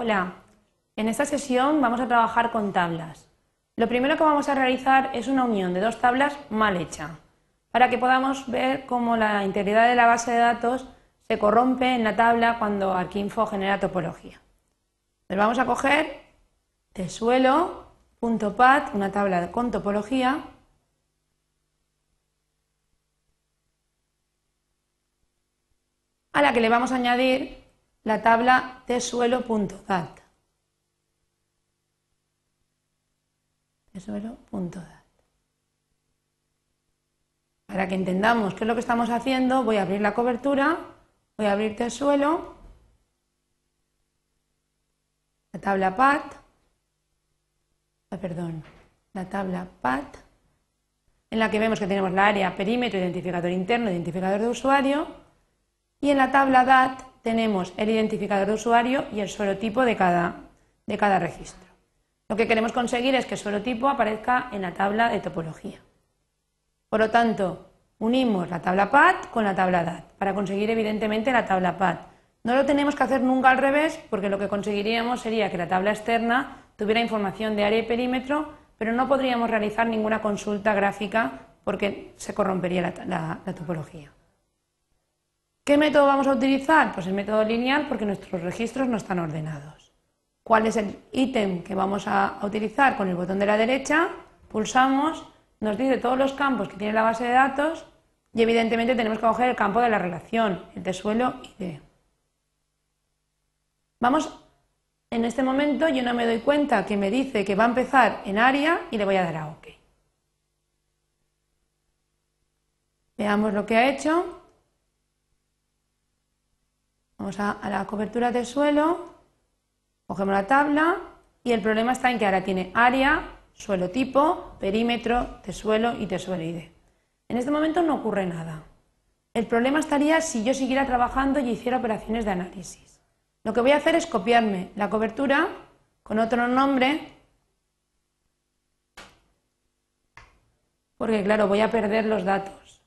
Hola, en esta sesión vamos a trabajar con tablas. Lo primero que vamos a realizar es una unión de dos tablas mal hecha, para que podamos ver cómo la integridad de la base de datos se corrompe en la tabla cuando Arquinfo genera topología. Entonces vamos a coger tesuelo.pat, una tabla con topología, a la que le vamos a añadir la tabla tesuelo.dat. Tesuelo.dat. Para que entendamos qué es lo que estamos haciendo, voy a abrir la cobertura, voy a abrir tesuelo, la tabla pat, perdón, la tabla pat, en la que vemos que tenemos la área perímetro, identificador interno, identificador de usuario, y en la tabla DAT tenemos el identificador de usuario y el suelo tipo de cada, de cada registro. Lo que queremos conseguir es que el suelo tipo aparezca en la tabla de topología. Por lo tanto, unimos la tabla PAT con la tabla DAT para conseguir evidentemente la tabla PAT. No lo tenemos que hacer nunca al revés porque lo que conseguiríamos sería que la tabla externa tuviera información de área y perímetro, pero no podríamos realizar ninguna consulta gráfica porque se corrompería la topología. ¿Qué método vamos a utilizar? Pues el método lineal porque nuestros registros no están ordenados. ¿Cuál es el ítem que vamos a utilizar? Con el botón de la derecha pulsamos, nos dice todos los campos que tiene la base de datos y evidentemente tenemos que coger el campo de la relación, el de suelo de. Vamos, en este momento yo no me doy cuenta que me dice que va a empezar en área y le voy a dar a OK. Veamos lo que ha hecho. A, la cobertura de suelo, cogemos la tabla y el problema está en que ahora tiene área, suelo tipo, perímetro, de suelo y de suelo ID. En este momento no ocurre nada. El problema estaría si yo siguiera trabajando y hiciera operaciones de análisis. Lo que voy a hacer es copiarme la cobertura con otro nombre, porque claro, voy a perder los datos.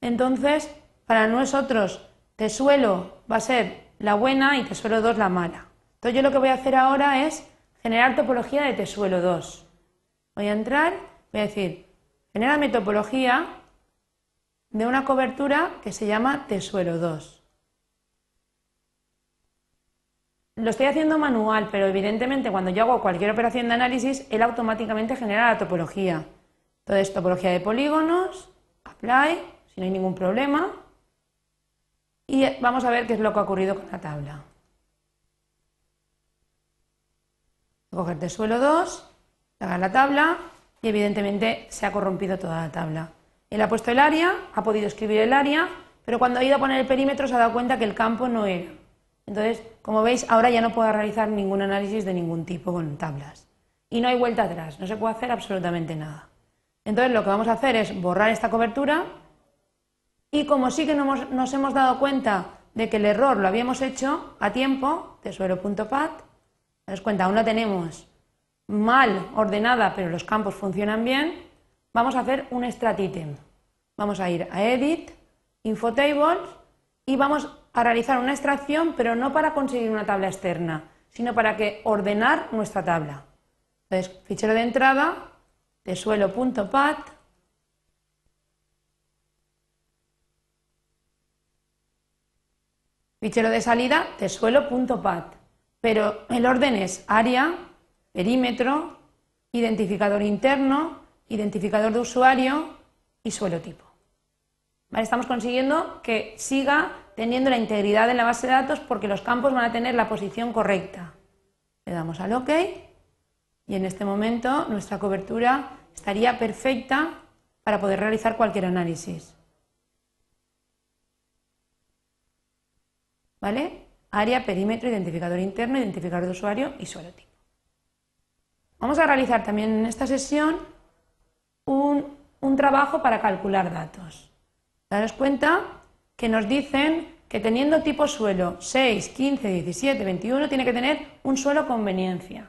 Entonces, para nosotros suelo va a ser la buena y suelo 2 la mala. Entonces yo lo que voy a hacer ahora es generar topología de tesuelo 2. Voy a entrar, voy a decir, genérame topología de una cobertura que se llama tesuelo 2. Lo estoy haciendo manual, pero evidentemente cuando yo hago cualquier operación de análisis, él automáticamente genera la topología. Entonces, topología de polígonos, apply, si no hay ningún problema. Y vamos a ver qué es lo que ha ocurrido con la tabla. Cogerte suelo 2, haga la tabla y evidentemente se ha corrompido toda la tabla. Él ha puesto el área, ha podido escribir el área, pero cuando ha ido a poner el perímetro se ha dado cuenta que el campo no era. Entonces, como veis, ahora ya no puedo realizar ningún análisis de ningún tipo con tablas. Y no hay vuelta atrás, no se puede hacer absolutamente nada. Entonces, lo que vamos a hacer es borrar esta cobertura y como sí que nos hemos dado cuenta de que el error lo habíamos hecho a tiempo, tesuelo.pat, das cuenta, aún la tenemos mal ordenada, pero los campos funcionan bien, vamos a hacer un strat item. Vamos a ir a Edit, Infotables y vamos a realizar una extracción, pero no para conseguir una tabla externa, sino para que ordenar nuestra tabla. Entonces, fichero de entrada, tesuelo.pat, Fichero de salida, tesuelo.pat. Pero el orden es área, perímetro, identificador interno, identificador de usuario y suelo tipo. Estamos consiguiendo que siga teniendo la integridad en la base de datos porque los campos van a tener la posición correcta. Le damos al OK y en este momento nuestra cobertura estaría perfecta para poder realizar cualquier análisis. ¿Vale? Área, perímetro, identificador interno, identificador de usuario y suelo tipo. Vamos a realizar también en esta sesión un, trabajo para calcular datos. Daros cuenta que nos dicen que teniendo tipo suelo 6, 15, 17, 21, tiene que tener un suelo conveniencia.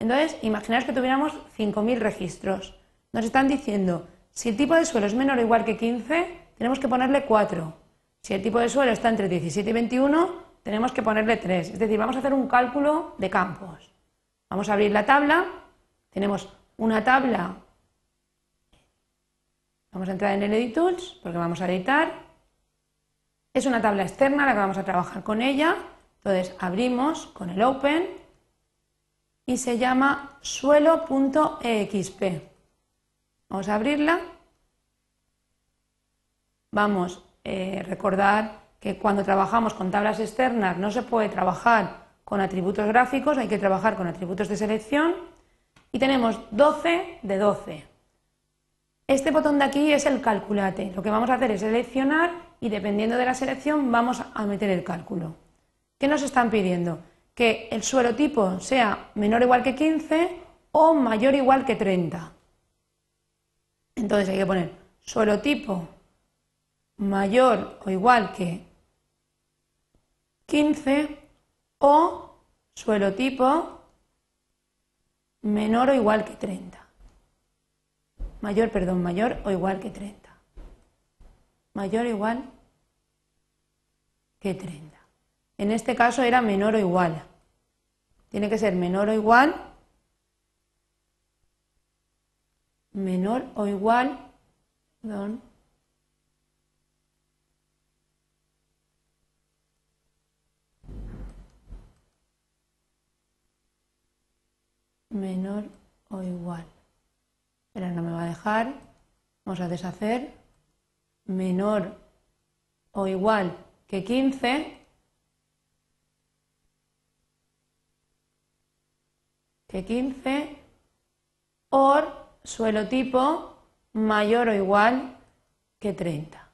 Entonces, imaginaos que tuviéramos 5.000 registros. Nos están diciendo, si el tipo de suelo es menor o igual que 15, tenemos que ponerle 4. Si el tipo de suelo está entre 17 y 21, tenemos que ponerle 3. Es decir, vamos a hacer un cálculo de campos. Vamos a abrir la tabla. Tenemos una tabla. Vamos a entrar en el Edit Tools porque vamos a editar. Es una tabla externa la que vamos a trabajar con ella. Entonces abrimos con el Open y se llama suelo.exp. Vamos a abrirla. Vamos eh, recordar que cuando trabajamos con tablas externas no se puede trabajar con atributos gráficos, hay que trabajar con atributos de selección y tenemos 12 de 12. Este botón de aquí es el calculate. Lo que vamos a hacer es seleccionar y dependiendo de la selección vamos a meter el cálculo. ¿Qué nos están pidiendo? Que el suelo tipo sea menor o igual que 15 o mayor o igual que 30. Entonces hay que poner suelo tipo mayor o igual que 15 o suelo tipo menor o igual que 30. Mayor, perdón, mayor o igual que 30. Mayor o igual que 30. En este caso era menor o igual. Tiene que ser menor o igual. Menor o igual. Perdón. Menor o igual. Pero no me va a dejar. Vamos a deshacer. Menor o igual que 15. Que 15. Or suelo tipo mayor o igual que 30.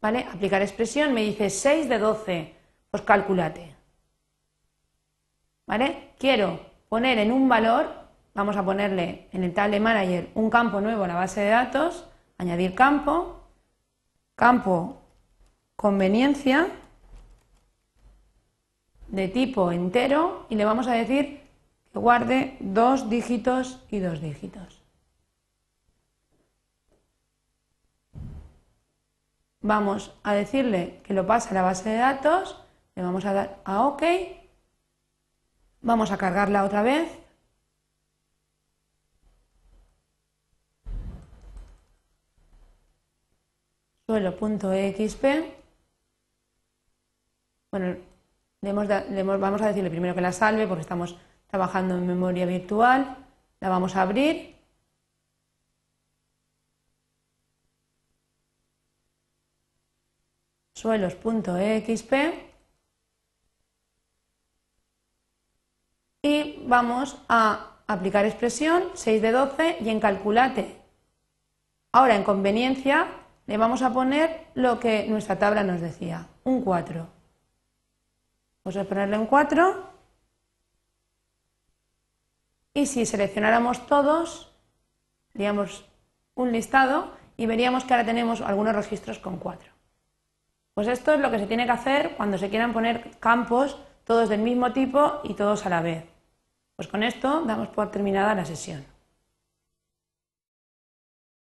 ¿Vale? Aplicar expresión me dice 6 de 12. Pues calculate. Quiero poner en un valor, vamos a ponerle en el Table Manager un campo nuevo a la base de datos, añadir campo, campo conveniencia de tipo entero y le vamos a decir que guarde dos dígitos y dos dígitos. Vamos a decirle que lo pase a la base de datos, le vamos a dar a OK Vamos a cargarla otra vez. Suelo.exp. Bueno, vamos a decirle primero que la salve porque estamos trabajando en memoria virtual. La vamos a abrir. Suelos.exp. y vamos a aplicar expresión 6 de 12 y en calculate. Ahora en conveniencia le vamos a poner lo que nuestra tabla nos decía, un 4. Vamos a ponerle un 4 y si seleccionáramos todos, haríamos un listado y veríamos que ahora tenemos algunos registros con 4. Pues esto es lo que se tiene que hacer cuando se quieran poner campos todos del mismo tipo y todos a la vez. Pues con esto damos por terminada la sesión.